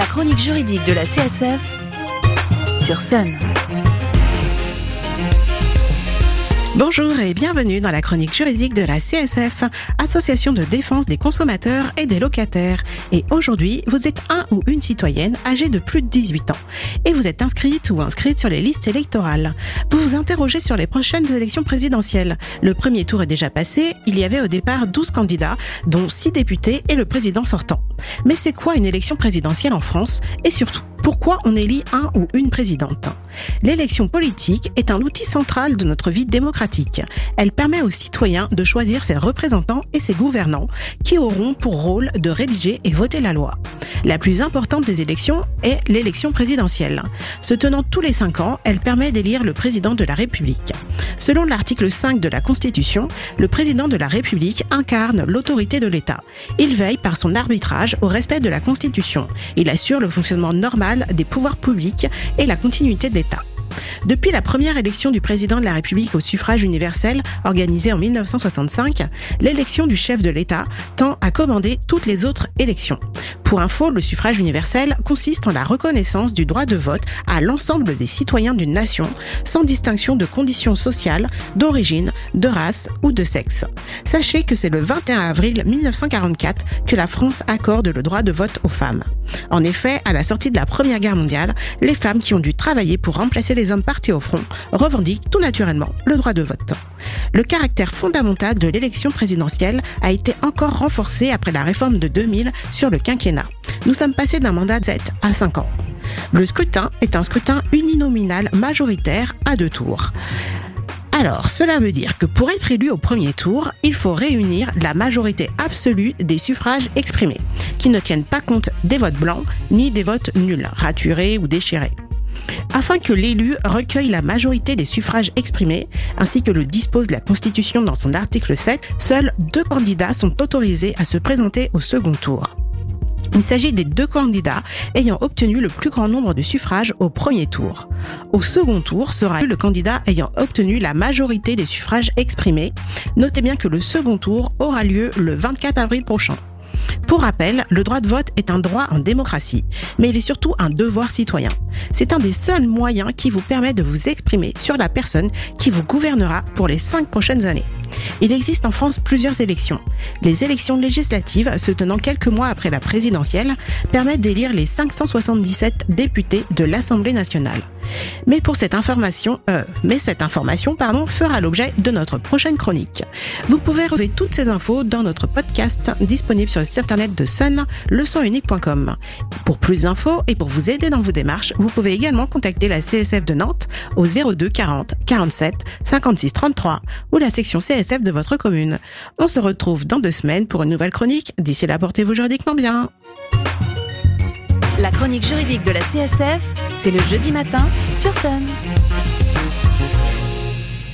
La chronique juridique de la CSF sur Sun. Bonjour et bienvenue dans la chronique juridique de la CSF, Association de défense des consommateurs et des locataires. Et aujourd'hui, vous êtes un ou une citoyenne âgée de plus de 18 ans et vous êtes inscrite ou inscrite sur les listes électorales. Vous vous interrogez sur les prochaines élections présidentielles. Le premier tour est déjà passé, il y avait au départ 12 candidats, dont 6 députés et le président sortant. Mais c'est quoi une élection présidentielle en France? Et surtout pourquoi on élit un ou une présidente L'élection politique est un outil central de notre vie démocratique. Elle permet aux citoyens de choisir ses représentants et ses gouvernants qui auront pour rôle de rédiger et voter la loi. La plus importante des élections est l'élection présidentielle. Se tenant tous les cinq ans, elle permet d'élire le président de la République. Selon l'article 5 de la Constitution, le président de la République incarne l'autorité de l'État. Il veille par son arbitrage au respect de la Constitution. Il assure le fonctionnement normal des pouvoirs publics et la continuité de l'État. Depuis la première élection du président de la République au suffrage universel, organisée en 1965, l'élection du chef de l'État tend à commander toutes les autres élections. Pour info, le suffrage universel consiste en la reconnaissance du droit de vote à l'ensemble des citoyens d'une nation, sans distinction de conditions sociales, d'origine, de race ou de sexe. Sachez que c'est le 21 avril 1944 que la France accorde le droit de vote aux femmes. En effet, à la sortie de la Première Guerre mondiale, les femmes qui ont dû travailler pour remplacer les hommes partis au front revendiquent tout naturellement le droit de vote. Le caractère fondamental de l'élection présidentielle a été encore renforcé après la réforme de 2000 sur le quinquennat. Nous sommes passés d'un mandat de 7 à 5 ans. Le scrutin est un scrutin uninominal majoritaire à deux tours. Alors, cela veut dire que pour être élu au premier tour, il faut réunir la majorité absolue des suffrages exprimés, qui ne tiennent pas compte des votes blancs ni des votes nuls, raturés ou déchirés. Afin que l'élu recueille la majorité des suffrages exprimés, ainsi que le dispose la Constitution dans son article 7, seuls deux candidats sont autorisés à se présenter au second tour. Il s'agit des deux candidats ayant obtenu le plus grand nombre de suffrages au premier tour. Au second tour sera le candidat ayant obtenu la majorité des suffrages exprimés. Notez bien que le second tour aura lieu le 24 avril prochain. Pour rappel, le droit de vote est un droit en démocratie, mais il est surtout un devoir citoyen. C'est un des seuls moyens qui vous permet de vous exprimer sur la personne qui vous gouvernera pour les cinq prochaines années. Il existe en France plusieurs élections. Les élections législatives, se tenant quelques mois après la présidentielle, permettent d'élire les 577 députés de l'Assemblée nationale. Mais pour cette information, euh, mais cette information, pardon, fera l'objet de notre prochaine chronique. Vous pouvez retrouver toutes ces infos dans notre podcast disponible sur le site internet de Sun, leçonunique.com. Pour plus d'infos et pour vous aider dans vos démarches, vous pouvez également contacter la CSF de Nantes au 02 40 47 56 33 ou la section CSF de votre commune. On se retrouve dans deux semaines pour une nouvelle chronique. D'ici là, portez-vous juridiquement bien. La chronique juridique de la CSF, c'est le jeudi matin sur Sun.